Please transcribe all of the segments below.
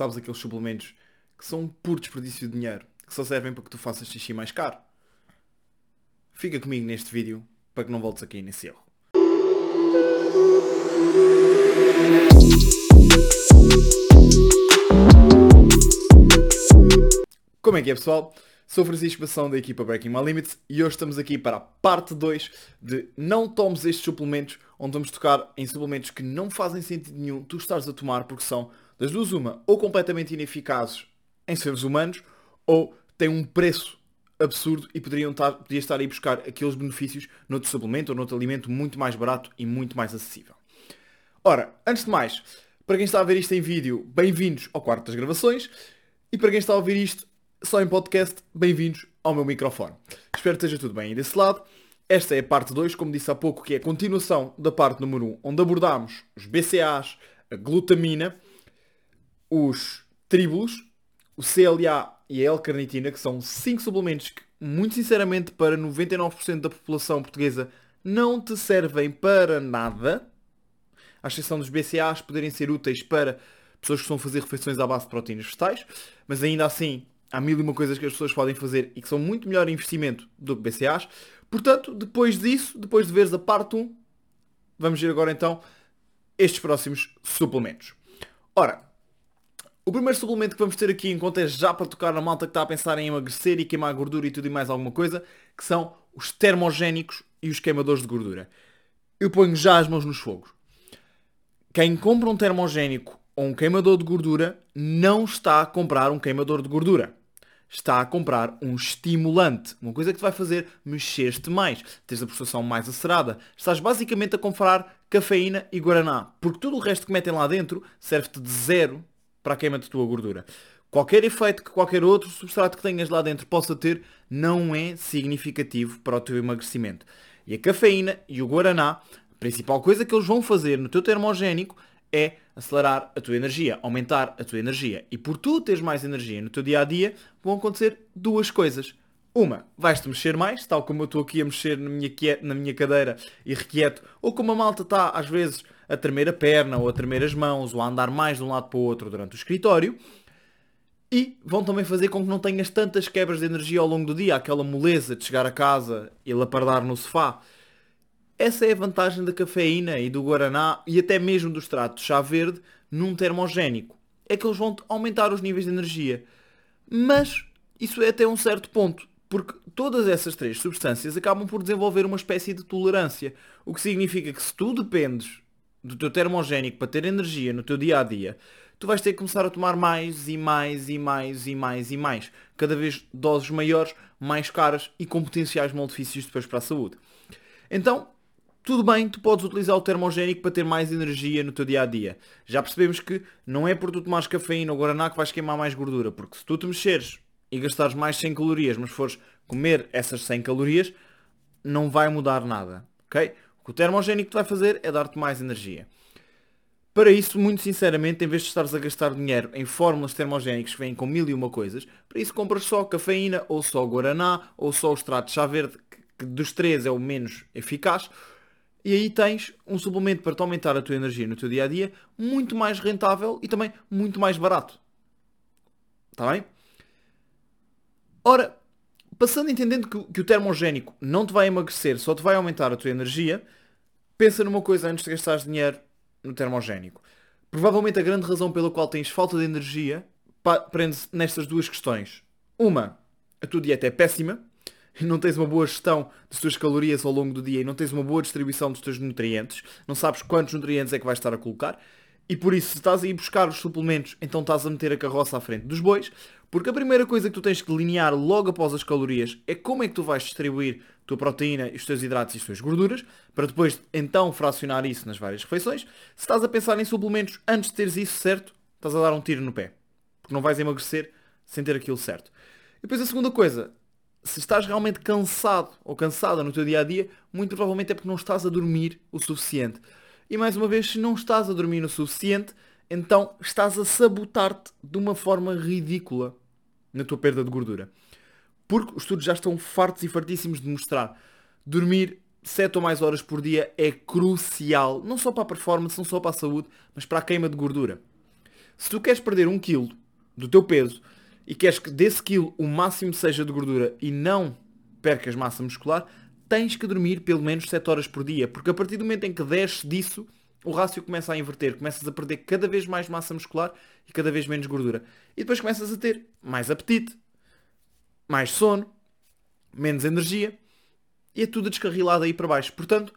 sabes aqueles suplementos que são um puro desperdício de dinheiro, que só servem para que tu faças xixi mais caro. Fica comigo neste vídeo para que não voltes aqui nesse erro. Como é que é pessoal? Sou Francisco Bação da equipa Breaking My Limits e hoje estamos aqui para a parte 2 de não tomes estes suplementos, onde vamos tocar em suplementos que não fazem sentido nenhum tu estares a tomar porque são das duas uma, ou completamente ineficazes em seres humanos, ou têm um preço absurdo e poderiam estar, podias estar a buscar aqueles benefícios noutro suplemento ou noutro alimento muito mais barato e muito mais acessível. Ora, antes de mais, para quem está a ver isto em vídeo, bem-vindos ao quarto das gravações. E para quem está a ouvir isto só em podcast, bem-vindos ao meu microfone. Espero que esteja tudo bem aí desse lado. Esta é a parte 2, como disse há pouco, que é a continuação da parte número 1, um, onde abordámos os BCAAs, a glutamina, os tríbulos, o CLA e a L-carnitina, que são 5 suplementos que, muito sinceramente, para 99% da população portuguesa não te servem para nada, à exceção dos BCAAs poderem ser úteis para pessoas que estão a fazer refeições à base de proteínas vegetais, mas ainda assim há mil e uma coisas que as pessoas podem fazer e que são muito melhor investimento do que BCAAs. Portanto, depois disso, depois de veres a parte 1, vamos ver agora então estes próximos suplementos. Ora, o primeiro suplemento que vamos ter aqui conta é já para tocar na malta que está a pensar em emagrecer e queimar gordura e tudo e mais alguma coisa, que são os termogénicos e os queimadores de gordura. Eu ponho já as mãos nos fogos. Quem compra um termogénico ou um queimador de gordura não está a comprar um queimador de gordura. Está a comprar um estimulante. Uma coisa que te vai fazer mexer-te mais. Tens a processação mais acerada. Estás basicamente a comprar cafeína e guaraná. Porque tudo o resto que metem lá dentro serve-te de zero para a queima da tua gordura. Qualquer efeito que qualquer outro substrato que tenhas lá dentro possa ter não é significativo para o teu emagrecimento. E a cafeína e o guaraná, a principal coisa que eles vão fazer no teu termogénico é acelerar a tua energia, aumentar a tua energia. E por tu teres mais energia no teu dia a dia, vão acontecer duas coisas. Uma, vais-te mexer mais, tal como eu estou aqui a mexer na minha, na minha cadeira e requieto, ou como a malta está às vezes a tremer a perna, ou a tremer as mãos, ou a andar mais de um lado para o outro durante o escritório. E vão também fazer com que não tenhas tantas quebras de energia ao longo do dia, aquela moleza de chegar a casa e lapardar no sofá. Essa é a vantagem da cafeína e do guaraná e até mesmo do extrato de chá verde num termogénico. É que eles vão aumentar os níveis de energia. Mas isso é até um certo ponto, porque todas essas três substâncias acabam por desenvolver uma espécie de tolerância, o que significa que se tu dependes do teu termogénico para ter energia no teu dia a dia, tu vais ter que começar a tomar mais e mais e mais e mais e mais. Cada vez doses maiores, mais caras e com potenciais malefícios depois para a saúde. Então, tudo bem, tu podes utilizar o termogénico para ter mais energia no teu dia a dia. Já percebemos que não é por tu tomares cafeína ou guaraná que vais queimar mais gordura, porque se tu te mexeres e gastares mais 100 calorias, mas fores comer essas 100 calorias, não vai mudar nada, ok? O que o termogénico te vai fazer é dar-te mais energia. Para isso, muito sinceramente, em vez de estares a gastar dinheiro em fórmulas termogénicas que vêm com mil e uma coisas, para isso compras só cafeína, ou só guaraná, ou só o extrato de chá verde, que dos três é o menos eficaz, e aí tens um suplemento para te aumentar a tua energia no teu dia a dia muito mais rentável e também muito mais barato. Está bem? Ora, passando entendendo que, que o termogénico não te vai emagrecer, só te vai aumentar a tua energia, pensa numa coisa antes de gastares dinheiro no termogénico. Provavelmente a grande razão pela qual tens falta de energia prende-se nestas duas questões. Uma, a tua dieta é péssima não tens uma boa gestão das tuas calorias ao longo do dia e não tens uma boa distribuição dos teus nutrientes, não sabes quantos nutrientes é que vais estar a colocar, e por isso se estás a ir buscar os suplementos, então estás a meter a carroça à frente dos bois, porque a primeira coisa que tu tens que delinear logo após as calorias é como é que tu vais distribuir a tua proteína, os teus hidratos e as tuas gorduras, para depois então fracionar isso nas várias refeições. Se estás a pensar em suplementos antes de teres isso certo, estás a dar um tiro no pé, porque não vais emagrecer sem ter aquilo certo. E depois a segunda coisa, se estás realmente cansado ou cansada no teu dia a dia, muito provavelmente é porque não estás a dormir o suficiente. E mais uma vez, se não estás a dormir o suficiente, então estás a sabotar-te de uma forma ridícula na tua perda de gordura. Porque os estudos já estão fartos e fartíssimos de mostrar. Dormir 7 ou mais horas por dia é crucial, não só para a performance, não só para a saúde, mas para a queima de gordura. Se tu queres perder um quilo do teu peso e queres que desse quilo o máximo seja de gordura e não percas massa muscular, tens que dormir pelo menos 7 horas por dia, porque a partir do momento em que desces disso, o rácio começa a inverter, começas a perder cada vez mais massa muscular e cada vez menos gordura. E depois começas a ter mais apetite, mais sono, menos energia e é tudo descarrilado aí para baixo. Portanto,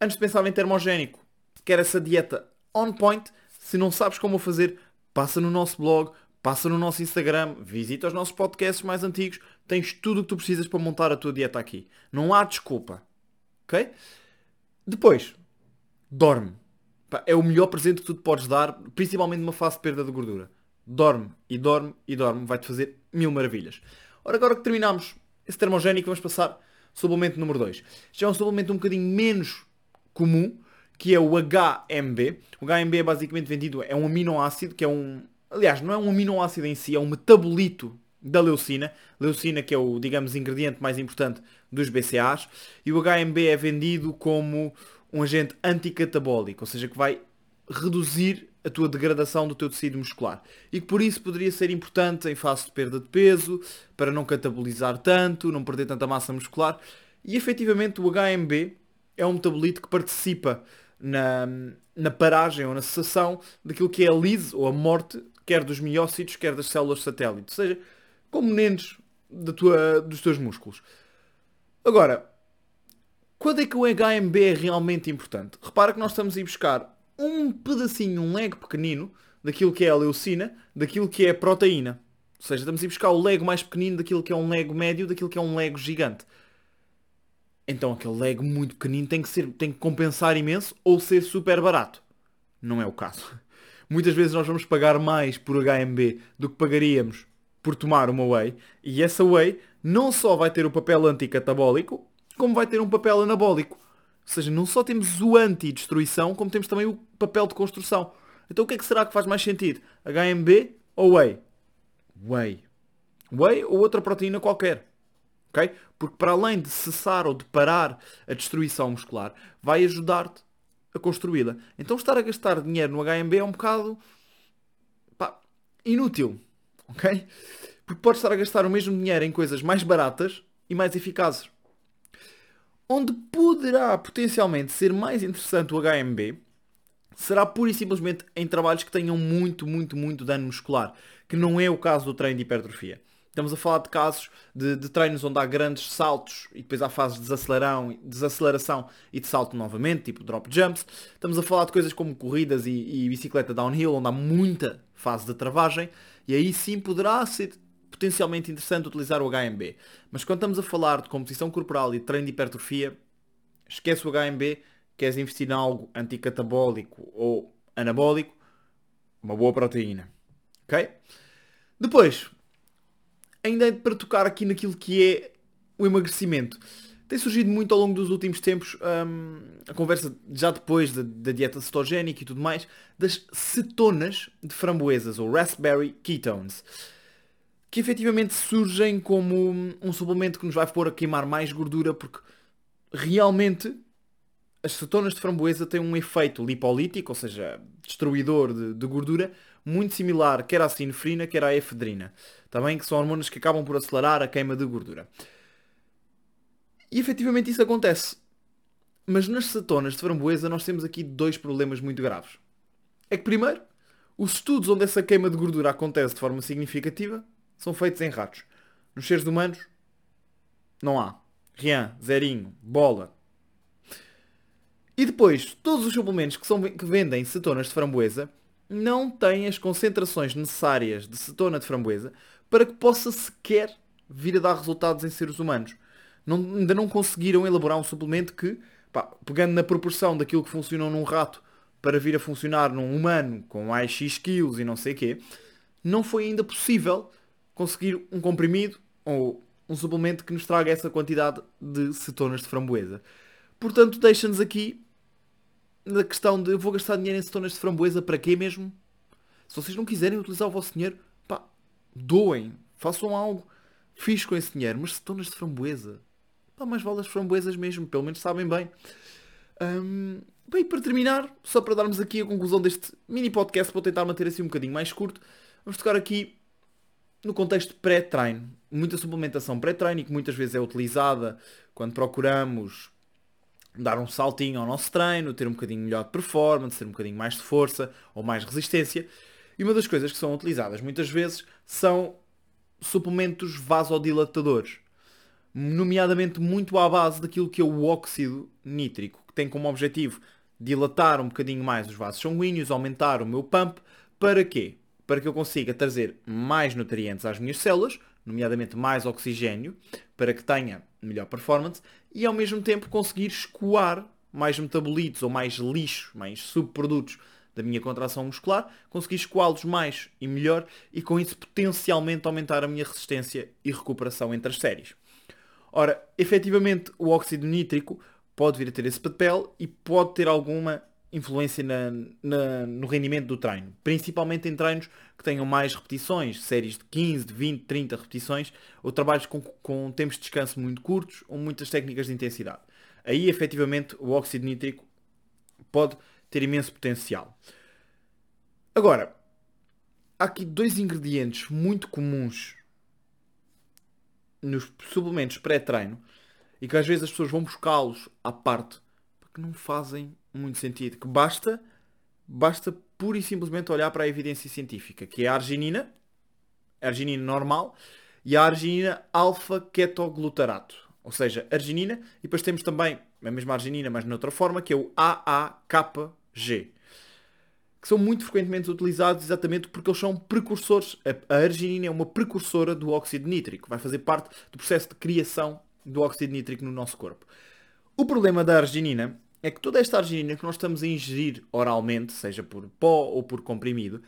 antes de pensar em termogénico, quer essa dieta on point, se não sabes como fazer, passa no nosso blog, passa no nosso Instagram, visita os nossos podcasts mais antigos, tens tudo o que tu precisas para montar a tua dieta aqui. Não há desculpa. Ok? Depois, dorme. É o melhor presente que tu te podes dar, principalmente numa fase de perda de gordura. Dorme e dorme e dorme, vai-te fazer mil maravilhas. Ora, agora que terminamos esse termogénico, vamos passar suplemento número 2. Já é um suplemento um bocadinho menos comum, que é o HMB. O HMB é basicamente vendido, é um aminoácido, que é um... Aliás, não é um aminoácido em si, é um metabolito da leucina. Leucina que é o, digamos, ingrediente mais importante dos BCAAs. E o HMB é vendido como um agente anticatabólico, ou seja, que vai reduzir a tua degradação do teu tecido muscular. E que por isso poderia ser importante em fase de perda de peso, para não catabolizar tanto, não perder tanta massa muscular. E efetivamente o HMB é um metabolito que participa na, na paragem ou na cessação daquilo que é a lise ou a morte, quer dos miócitos, quer das células satélite. Ou seja, componentes da tua, dos teus músculos. Agora, quando é que o HMB é realmente importante? Repara que nós estamos a ir buscar um pedacinho, um leg pequenino daquilo que é a leucina, daquilo que é a proteína. Ou seja, estamos a ir buscar o lego mais pequenino daquilo que é um lego médio, daquilo que é um lego gigante. Então aquele lego muito pequenino tem que, ser, tem que compensar imenso ou ser super barato. Não é o caso. Muitas vezes nós vamos pagar mais por HMB do que pagaríamos por tomar uma whey. E essa whey não só vai ter o papel anticatabólico, como vai ter um papel anabólico. Ou seja, não só temos o anti-destruição, como temos também o papel de construção. Então o que é que será que faz mais sentido? HMB ou Whey? Whey. Whey ou outra proteína qualquer. Okay? Porque para além de cessar ou de parar a destruição muscular, vai ajudar-te a construí-la. Então estar a gastar dinheiro no HMB é um bocado pá, inútil. Ok? Porque podes estar a gastar o mesmo dinheiro em coisas mais baratas e mais eficazes. Onde poderá potencialmente ser mais interessante o HMB será pura e simplesmente em trabalhos que tenham muito, muito, muito dano muscular, que não é o caso do treino de hipertrofia. Estamos a falar de casos de, de, treinos onde há grandes saltos e depois há fases de desaceleração, desaceleração e de salto novamente, tipo drop jumps. Estamos a falar de coisas como corridas e, e bicicleta downhill, onde há muita fase de travagem. E aí sim poderá ser potencialmente interessante utilizar o HMB. Mas quando estamos a falar de composição corporal e treino de hipertrofia, esquece o HMB, queres investir em algo anticatabólico ou anabólico, uma boa proteína. Ok? Depois, ainda é para tocar aqui naquilo que é o emagrecimento. Tem surgido muito ao longo dos últimos tempos hum, a conversa, já depois da, da, dieta cetogénica e tudo mais, das cetonas de framboesas, ou raspberry ketones que efetivamente surgem como um suplemento que nos vai pôr a queimar mais gordura, porque realmente as cetonas de framboesa têm um efeito lipolítico, ou seja, destruidor de, de gordura, muito similar quer à sinefrina, quer à efedrina. Também que são hormonas que acabam por acelerar a queima de gordura. E efetivamente isso acontece. Mas nas cetonas de framboesa nós temos aqui dois problemas muito graves. É que primeiro, os estudos onde essa queima de gordura acontece de forma significativa são feitos em ratos. Nos seres humanos, não há. Rian, zerinho, bola. E depois, todos os suplementos que, são, que vendem cetonas de framboesa não têm as concentrações necessárias de cetona de framboesa para que possa sequer vir a dar resultados em seres humanos. Não, ainda não conseguiram elaborar um suplemento que, pá, pegando na proporção daquilo que funcionou num rato para vir a funcionar num humano com mais X quilos e não sei o quê, não foi ainda possível conseguir um comprimido ou um suplemento que nos traga essa quantidade de cetonas de framboesa. Portanto, deixa-nos aqui na questão de eu vou gastar dinheiro em cetonas de framboesa para quê mesmo? Se vocês não quiserem utilizar o vosso dinheiro, pá, doem, façam algo fixe com esse dinheiro, mas cetonas de framboesa, pá, mais vale as framboesas mesmo, pelo menos sabem bem. Um, bem, para terminar, só para darmos aqui a conclusão deste mini podcast, vou tentar manter assim um bocadinho mais curto, vamos tocar aqui no contexto pré-treino. Muita suplementação pré-treino e que muitas vezes é utilizada quando procuramos dar um saltinho ao nosso treino, ter um bocadinho melhor de performance, ter um bocadinho mais de força ou mais resistência. E uma das coisas que são utilizadas muitas vezes são suplementos vasodilatadores, nomeadamente muito à base daquilo que é o óxido nítrico, que tem como objetivo dilatar um bocadinho mais os vasos sanguíneos, aumentar o meu pump, para quê? Para que eu consiga trazer mais nutrientes às minhas células, nomeadamente mais oxigênio, para que tenha melhor performance e ao mesmo tempo conseguir escoar mais metabolitos ou mais lixo, mais subprodutos da minha contração muscular, conseguir escoá-los mais e melhor e com isso potencialmente aumentar a minha resistência e recuperação entre as séries. Ora, efetivamente o óxido nítrico pode vir a ter esse papel e pode ter alguma influência na, na, no rendimento do treino, principalmente em treinos que tenham mais repetições, séries de 15, de 20, 30 repetições, ou trabalhos com, com tempos de descanso muito curtos, ou muitas técnicas de intensidade. Aí, efetivamente, o óxido nítrico pode ter imenso potencial. Agora, há aqui dois ingredientes muito comuns nos suplementos pré-treino e que às vezes as pessoas vão buscá-los à parte porque não fazem muito sentido. Que basta, basta pura e simplesmente olhar para a evidência científica, que é a arginina, a arginina normal, e a arginina alfa-ketoglutarato. Ou seja, arginina, e depois temos também a mesma arginina, mas noutra forma, que é o AAKG. Que são muito frequentemente utilizados exatamente porque eles são precursores. A arginina é uma precursora do óxido nítrico. Vai fazer parte do processo de criação do óxido nítrico no nosso corpo. O problema da arginina é que toda esta arginina que nós estamos a ingerir oralmente, seja por pó ou por comprimido,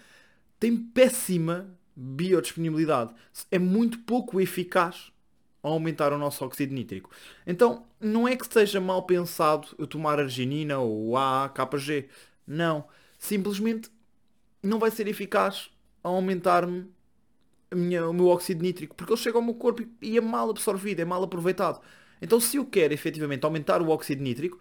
tem péssima biodisponibilidade. É muito pouco eficaz a aumentar o nosso óxido nítrico. Então, não é que seja mal pensado eu tomar arginina ou AAKG. Não. Simplesmente não vai ser eficaz a aumentar-me o meu óxido nítrico, porque ele chega ao meu corpo e é mal absorvido, é mal aproveitado. Então, se eu quero efetivamente aumentar o óxido nítrico,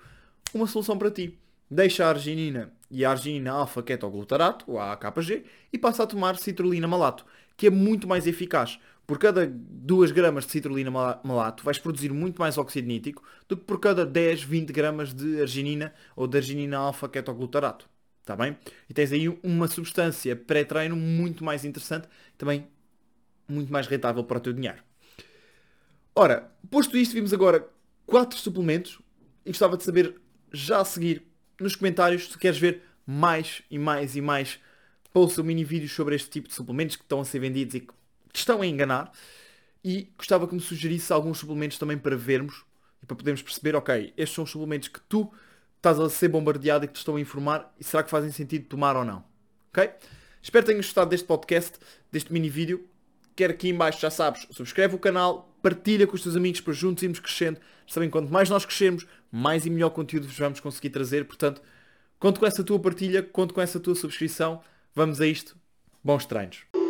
uma solução para ti. Deixa a arginina e a arginina alfa-ketoglutarato, o AKG, e passa a tomar citrulina malato, que é muito mais eficaz. Por cada 2 gramas de citrulina malato vais produzir muito mais óxido nítrico do que por cada 10, 20 gramas de arginina ou de arginina alfa-ketoglutarato. Está bem? E tens aí uma substância pré-treino muito mais interessante, também muito mais rentável para o teu dinheiro. Ora, posto isto, vimos agora quatro suplementos e gostava de saber já a seguir nos comentários se queres ver mais e mais e mais posts ou mini vídeos sobre este tipo de suplementos que estão a ser vendidos e que te estão a enganar. E gostava que me sugerisse alguns suplementos também para vermos e para podermos perceber, ok, estes são os suplementos que tu estás a ser bombardeado e que te estão a informar e será que fazem sentido tomar ou não. Ok? Espero que tenhas gostado deste podcast, deste mini vídeo. Quer aqui em baixo, já sabes, subscreve o canal, partilha com os teus amigos para juntos irmos crescendo. Sabem, quanto mais nós crescemos, mais e melhor conteúdo vos vamos conseguir trazer. Portanto, conto com essa tua partilha, conto com essa tua subscrição. Vamos a isto. Bons treinos.